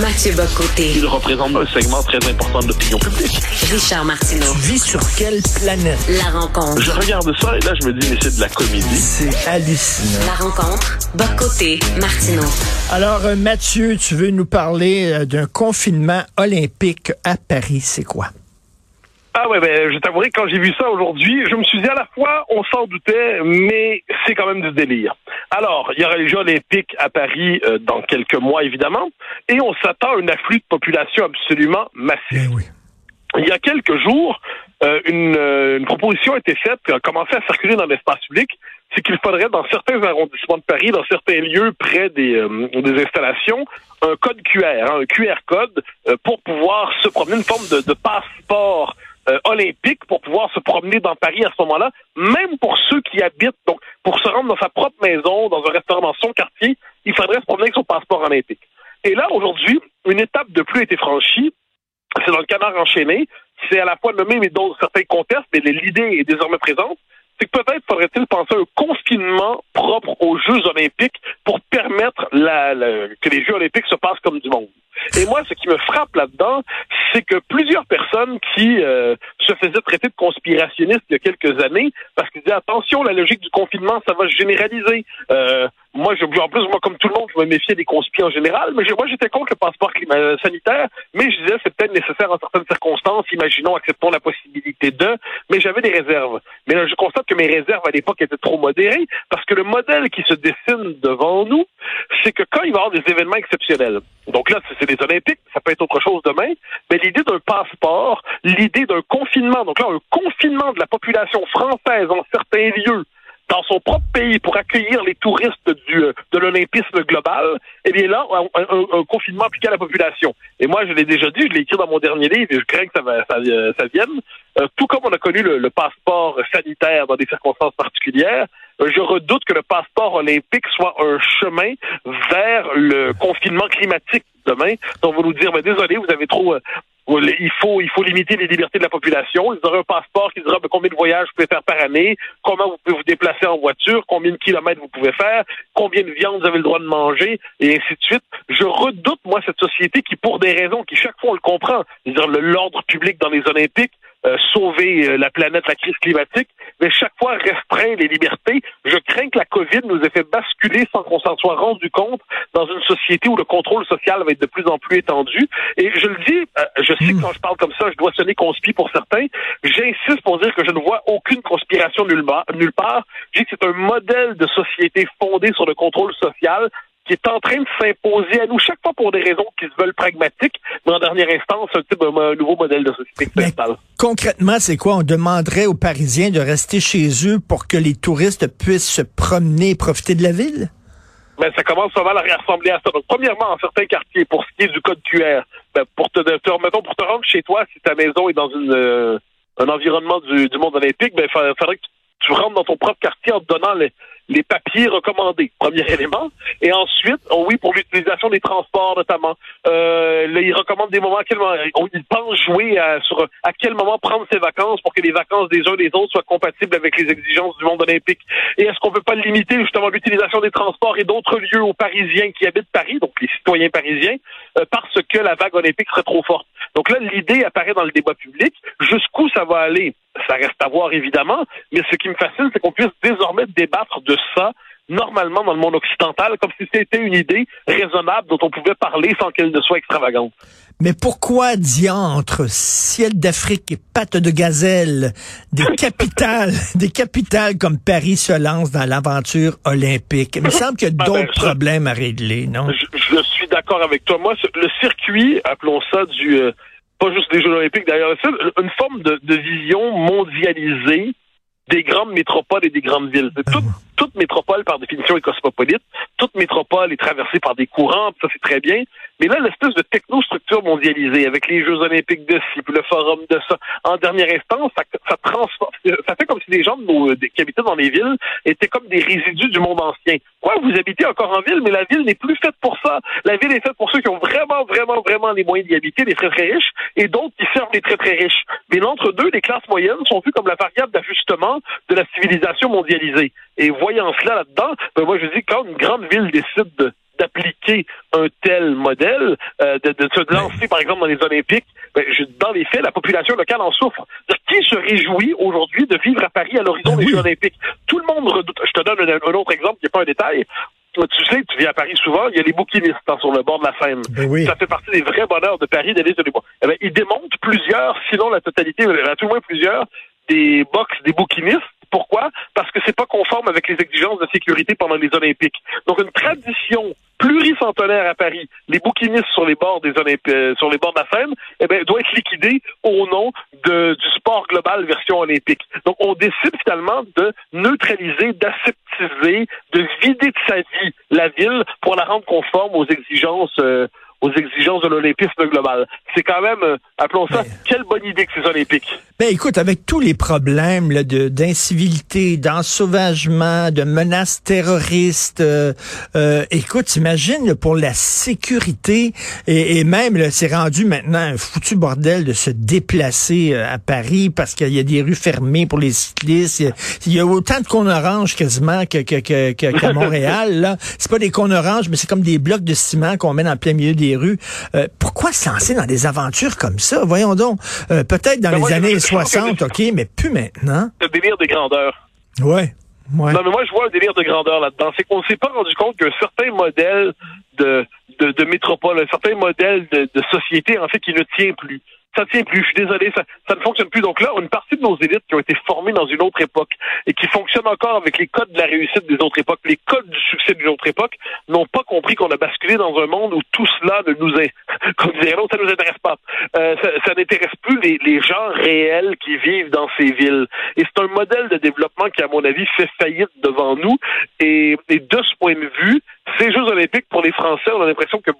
Mathieu Bocoté. Il représente un segment très important de l'opinion publique. Richard Martineau. Tu vis sur quelle planète? La rencontre. Je regarde ça et là, je me dis, mais c'est de la comédie. C'est hallucinant. La rencontre. Bocoté. Martineau. Alors, euh, Mathieu, tu veux nous parler euh, d'un confinement olympique à Paris. C'est quoi? Ah ouais, ben, je t'avouerai que quand j'ai vu ça aujourd'hui, je me suis dit à la fois, on s'en doutait, mais c'est quand même du délire. Alors, il y aura les Jeux olympiques à Paris euh, dans quelques mois, évidemment, et on s'attend à un afflux de population absolument massif. Oui. Il y a quelques jours, euh, une, euh, une proposition a été faite, qui a commencé à circuler dans l'espace public, c'est qu'il faudrait, dans certains arrondissements de Paris, dans certains lieux près des, euh, des installations, un code QR, hein, un QR code, euh, pour pouvoir se promener, une forme de, de passeport euh, olympique pour pouvoir se promener dans Paris à ce moment-là, même pour ceux qui habitent, donc pour se rendre dans sa propre maison, dans un restaurant dans son quartier, il faudrait se promener avec son passeport olympique. Et là, aujourd'hui, une étape de plus a été franchie, c'est dans le canard enchaîné, c'est à la fois nommé, mais dont certains contestent, mais l'idée est désormais présente, c'est que peut-être faudrait-il penser à un confinement propre aux Jeux olympiques pour permettre la, la- que les Jeux olympiques se passent comme du monde. Et moi, ce qui me frappe là-dedans, c'est que plusieurs personnes qui euh, se faisaient traiter de conspirationnistes il y a quelques années, parce qu'ils disaient attention, la logique du confinement, ça va se généraliser. Euh, moi, je, en plus, moi, comme tout le monde, je me méfiais des conspires en général, mais je- moi, j'étais contre le passeport clima- sanitaire, mais je disais c'est peut-être nécessaire en certaines circonstances, imaginons, acceptons la possibilité de, mais j'avais des réserves. Mais là, je constate que mes réserves à l'époque étaient trop modérées, parce que le modèle qui se dessine devant nous, c'est que quand il va y avoir des événements exceptionnels, donc là, c'est les Olympiques, ça peut être autre chose demain, mais l'idée d'un passeport, l'idée d'un confinement, donc là, un confinement de la population française en certains lieux, dans son propre pays pour accueillir les touristes du, euh, de l'olympisme global, eh bien là, un, confinement appliqué à la population. Et moi, je l'ai déjà dit, je l'ai écrit dans mon dernier livre, et je crains que ça, euh, vienne. Euh, tout comme on a connu le, le passeport sanitaire dans des circonstances particulières, je redoute que le passeport olympique soit un chemin vers le confinement climatique demain. Donc, on va nous dire, mais désolé, vous avez trop... euh, il faut, il faut limiter les libertés de la population. Ils auraient un passeport qui dira combien de voyages vous pouvez faire par année, comment vous pouvez vous déplacer en voiture, combien de kilomètres vous pouvez faire, combien de viande vous avez le droit de manger, et ainsi de suite. Je redoute, moi, cette société qui, pour des raisons qui, chaque fois, on le comprend, le- l'ordre public dans les Olympiques, euh, sauver euh, la planète, la crise climatique, mais chaque fois restreint les libertés. Je crains que la COVID nous ait fait basculer sans qu'on s'en soit rendu compte dans une société où le contrôle social va être de plus en plus étendu. Et je le dis, euh, je sais que quand je parle comme ça, je dois sonner conspi pour certains. J'insiste pour dire que je ne vois aucune conspiration nulle part. Nulle part. Je dis que c'est un modèle de société fondé sur le contrôle social qui est en train de s'imposer à nous chaque fois pour des raisons qui se veulent pragmatiques, mais en dernière instance, un type un nouveau modèle de société Mais concrètement, c'est quoi? On demanderait aux Parisiens de rester chez eux pour que les touristes puissent se promener et profiter de la ville? Ben, ça commence pas mal à ressembler à ça. Donc, premièrement, en certains quartiers, pour ce qui est du code QR, ben, pour te, te mettons, pour te rendre chez toi, si ta maison est dans une, euh, un environnement du, du monde olympique, ben, il faudrait que tu rentres dans ton propre quartier en te donnant les, les papiers recommandés, premier élément. Et ensuite, oh oui, pour l'utilisation des transports notamment, euh, là, ils recommandent des moments, à quel moment, ils pensent jouer à, sur à quel moment prendre ses vacances pour que les vacances des uns et des autres soient compatibles avec les exigences du monde olympique. Et est-ce qu'on peut pas limiter justement l'utilisation des transports et d'autres lieux aux Parisiens qui habitent Paris, donc les citoyens parisiens, euh, parce que la vague olympique serait trop forte? Donc là, l'idée apparaît dans le débat public. Jusqu'où ça va aller, ça reste à voir évidemment, mais ce qui me fascine, c'est qu'on puisse désormais débattre de ça normalement dans le monde occidental, comme si c'était une idée raisonnable dont on pouvait parler sans qu'elle ne soit extravagante. Mais pourquoi diantre, ciel d'Afrique et pattes de gazelle, des capitales, des capitales comme Paris se lancent dans l'aventure olympique? Il me semble qu'il y a Ah ben, d'autres problèmes à régler, non? Je, je suis d'accord avec toi. Moi, le circuit, appelons ça du, euh, pas juste des Jeux olympiques d'ailleurs, une forme de, vision mondialisée des grandes métropoles et des grandes villes. C'est toute, métropole, par définition, est cosmopolite. Toute métropole est traversée par des courants, ça c'est très bien. Mais là, l'espèce de technostructure mondialisée, avec les Jeux olympiques de ci, le forum de ça, en dernière instance, ça, ça transforme, ça fait comme si des gens qui habitaient dans les villes étaient comme des résidus du monde ancien. Quoi, vous habitez encore en ville, mais la ville n'est plus faite pour ça. La ville est faite pour ceux qui ont vraiment, vraiment, vraiment les moyens d'y habiter, les très, très riches, et d'autres qui servent les très, très riches. Mais l'entre-deux, les classes moyennes sont vues comme la variable d'ajustement de la civilisation mondialisée. Et voyant cela là-dedans, ben moi je dis quand une grande ville décide de d'appliquer un tel modèle, euh, de, de, se lancer, par exemple, dans les Olympiques, ben, je, dans les faits, la population locale en souffre. Qui se réjouit aujourd'hui de vivre à Paris à l'horizon Ben des. Jeux Olympiques? Tout le monde redoute. Je te donne un, un autre exemple qui n'est pas un détail. Tu sais, tu viens à Paris souvent, il y a les bouquinistes hein, sur le bord de la Seine. Ben oui. Ça fait partie des vrais bonheurs de Paris d'aller sur les bois. Eh ben, ils démontent plusieurs, sinon la totalité, à tout le moins plusieurs, des box des bouquinistes. Pourquoi? Parce que c'est pas conforme avec les exigences de sécurité pendant les Olympiques. Donc une tradition pluricentenaire à Paris, les bouquinistes sur les bords des Olympiques, sur les bords de la Seine, eh ben, doit être liquidée au nom du sport global version olympique. Donc on décide finalement de neutraliser, d'aseptiser, de vider de sa vie la ville pour la rendre conforme aux exigences euh, aux exigences de l'olympisme global. C'est quand même, euh, appelons ça, Mais- quelle bonne idée que ces Olympiques. Ben écoute, avec tous les problèmes là, de d'incivilité, d'ensauvagement, de menaces terroristes, euh, euh, écoute, imagine pour la sécurité et, et même là, c'est rendu maintenant un foutu bordel de se déplacer euh, à Paris parce qu'il y a des rues fermées pour les cyclistes. Il y a, autant de cônes oranges quasiment que que que que- qu'à Montréal. Là, c'est pas des cônes oranges, mais c'est comme des blocs de ciment qu'on met dans le plein milieu des rues. Euh, pourquoi se lancer dans des aventures comme ça? Voyons donc. Euh, Peut-être dans Ben les moi, années je pense que 60, OK, mais plus maintenant. Le délire des grandeurs. Ouais. Ouais. Non, mais moi, je vois un délire de grandeur là-dedans. C'est qu'on ne s'est pas rendu compte qu'un certain modèle de, de, de métropole, un certain modèle de, de société, en fait, qui ne tient plus. Ça tient plus. Je suis désolé, ça, ça ne fonctionne plus. Donc là, une partie de nos élites qui ont été formées dans une autre époque et qui fonctionnent encore avec les codes de la réussite des autres époques, les codes du succès d'une autre époque, n'ont pas compris qu'on a basculé dans un monde où tout cela ne nous est, comme dirait l'autre, ça nous intéresse pas. Euh, ça, ça n'intéresse plus les, les gens réels qui vivent dans ces villes. Et c'est un modèle de développement qui, à mon avis, fait faillite devant nous. Et, et de ce point de vue, ces Jeux olympiques, pour les Français, on a l'impression que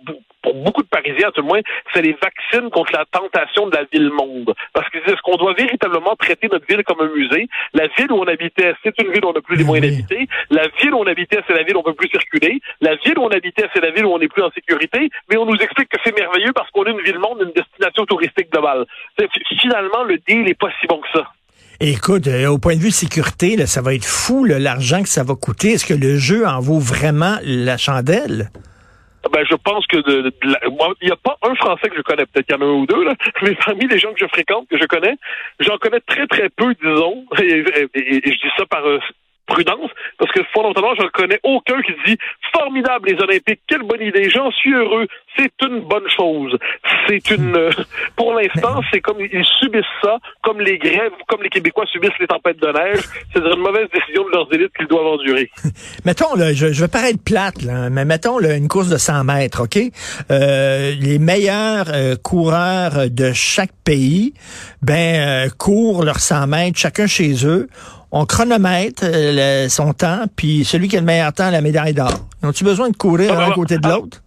pour beaucoup de À tout le moins, c'est les vaccins contre la tentation de la ville-monde. Parce qu'ils disent est-ce qu'on doit véritablement traiter notre ville comme un musée? La ville où on habitait, c'est une ville où on n'a plus les Oui. moyens d'habiter. La ville où on habitait, c'est la ville où on peut plus circuler. La ville où on habitait, c'est la ville où on n'est plus en sécurité. Mais on nous explique que c'est merveilleux parce qu'on est une ville-monde, une destination touristique globale. Finalement, le deal n'est pas si bon que ça. Écoute, euh, au point de vue sécurité, là, ça va être fou l'argent que ça va coûter. Est-ce que le jeu en vaut vraiment la chandelle? Ben, je pense que de, la- moi, il n'y a pas un Français que je connais, peut-être qu'il y en a un ou deux, là, mais parmi les gens que je fréquente, que je connais, j'en connais très très peu, disons, et je dis ça par euh, prudence, parce que fondamentalement, je ne connais aucun qui dit formidable les Olympiques, quelle bonne idée, j'en suis heureux, c'est une bonne chose. C'est une, euh, pour l'instant, c'est comme ils subissent ça, comme les grèves, comme les Québécois subissent les tempêtes de neige, c'est-à-dire une mauvaise décision de leurs élites qu'ils doivent endurer. Mettons, là, je, je vais paraître plate, là, mais mettons là, une course de 100 mètres, OK? Euh, les meilleurs euh, coureurs de chaque pays, ben, euh, courent leurs 100 mètres, chacun chez eux. On chronomètre euh, le- son temps, puis celui qui a le meilleur temps a la médaille d'or. Ont-tu besoin de courir Ah, l'un ben, côté de ah. l'autre?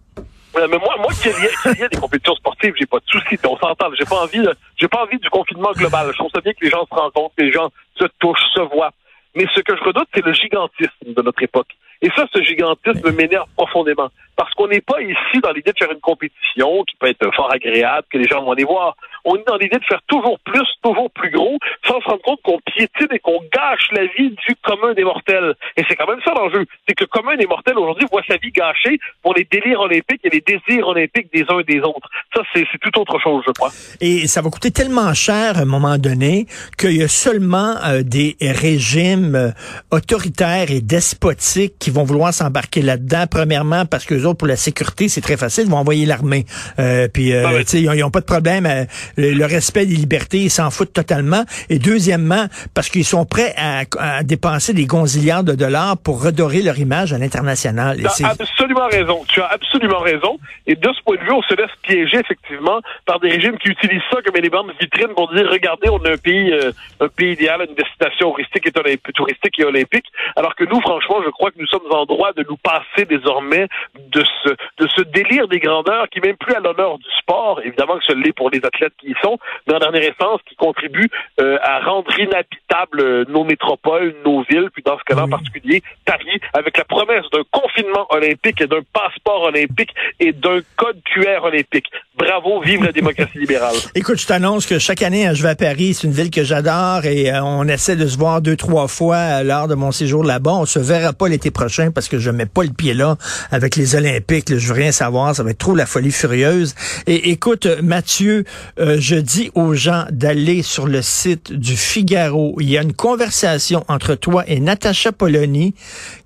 Mais moi, moi, qu'il y ait des compétitions sportives, j'ai pas de souci. On s'entend. J'ai pas envie, j'ai pas envie du confinement global. Je trouve ça bien que les gens se rencontrent, les gens se touchent, se voient. Mais ce que je redoute, c'est le gigantisme de notre époque. Et ça, ce gigantisme m'énerve profondément. Parce qu'on n'est pas ici dans l'idée de faire une compétition qui peut être fort agréable, que les gens vont aller voir. On est dans l'idée de faire toujours plus, toujours plus gros, sans se rendre compte qu'on piétine et qu'on gâche la vie du commun des mortels. Et c'est quand même ça l'enjeu. C'est que le commun des mortels, aujourd'hui, voit sa vie gâchée pour les délires olympiques et les désirs olympiques des uns et des autres. Ça, c'est tout autre chose, je crois. Et ça va coûter tellement cher à un moment donné qu'il y a seulement euh, des régimes euh, autoritaires et despotiques qui vont vouloir s'embarquer là-dedans. Premièrement, parce que autres, pour la sécurité, c'est très facile, ils vont envoyer l'armée. Euh, puis, euh, Ah ils n'ont pas de problème. euh, le, le respect des libertés, ils s'en foutent totalement. Et deuxièmement, parce qu'ils sont prêts à, à dépenser des gonzillards de dollars pour redorer leur image à l'international. Et c'est- absolument raison. Tu as absolument raison. Et de ce point de vue, on se laisse piéger effectivement par des régimes qui utilisent ça comme élément de vitrine pour dire regardez, on a un pays, euh, un pays idéal, une destination touristique et, touristique et olympique. Alors que nous, franchement, je crois que nous sommes en droit de nous passer désormais de ce de ce délire des grandeurs qui même plus à l'honneur du sport, évidemment que ce l'est pour les athlètes qui y sont, mais en dernière instance qui contribue euh, à rendre inhabitables euh, nos métropoles, nos villes, puis dans ce cas-là en particulier Paris, avec la promesse d'un confinement olympique olympique et d'un passeport olympique et d'un code QR olympique. Bravo, vive la démocratie libérale. Écoute, je t'annonce que chaque année, hein, je vais à Paris, c'est une ville que j'adore et euh, on essaie de se voir deux, trois fois euh, lors de mon séjour là-bas. On se verra pas l'été prochain parce que je mets pas le pied là avec les Olympiques. Là, je veux rien savoir, ça va être trop la folie furieuse. Et écoute, Mathieu, euh, je dis aux gens d'aller sur le site du Figaro. Il y a une conversation entre toi et Natacha Polony,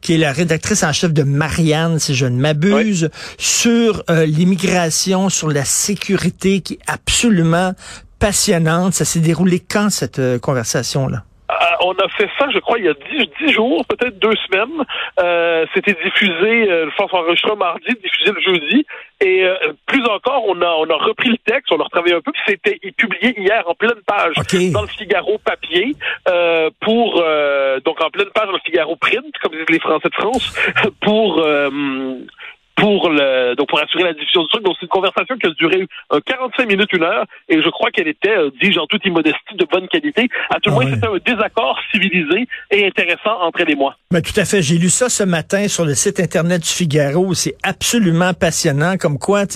qui est la rédactrice en chef de Marianne, si je ne m'abuse, sur l'immigration, sur la sécurité qui est absolument passionnante. Ça s'est déroulé quand, cette euh, conversation-là? Euh, on a fait ça, je crois, il y a dix, jours, peut-être deux semaines. Euh, C'était diffusé, euh, je pense, enregistré mardi, diffusé le jeudi. Et euh, plus encore, on a, on a repris le texte, on a retravaillé un peu, puis c'était publié hier en pleine page dans le Figaro papier, pour donc en pleine page dans le Figaro print, comme disent les Français de France, pour pour le donc pour assurer la diffusion du truc. Donc c'est une conversation qui a duré euh, 45 minutes, une heure, et je crois qu'elle était, euh, dis-je en toute immodestie, de bonne qualité. À tout le ah moins, c'était un désaccord civilisé et intéressant entre elle et moi. Ben, tout à fait. J'ai lu ça ce matin sur le site internet du Figaro. C'est absolument passionnant, comme quoi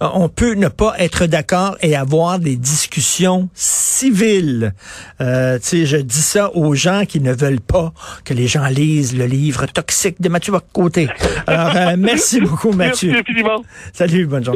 on peut ne pas être d'accord et avoir des discussions civiles. Euh, je dis ça aux gens qui ne veulent pas que les gens lisent le livre toxique de Mathieu Côté. Alors, euh, merci beaucoup. Mathieu. Merci infiniment. Salut, bonne journée.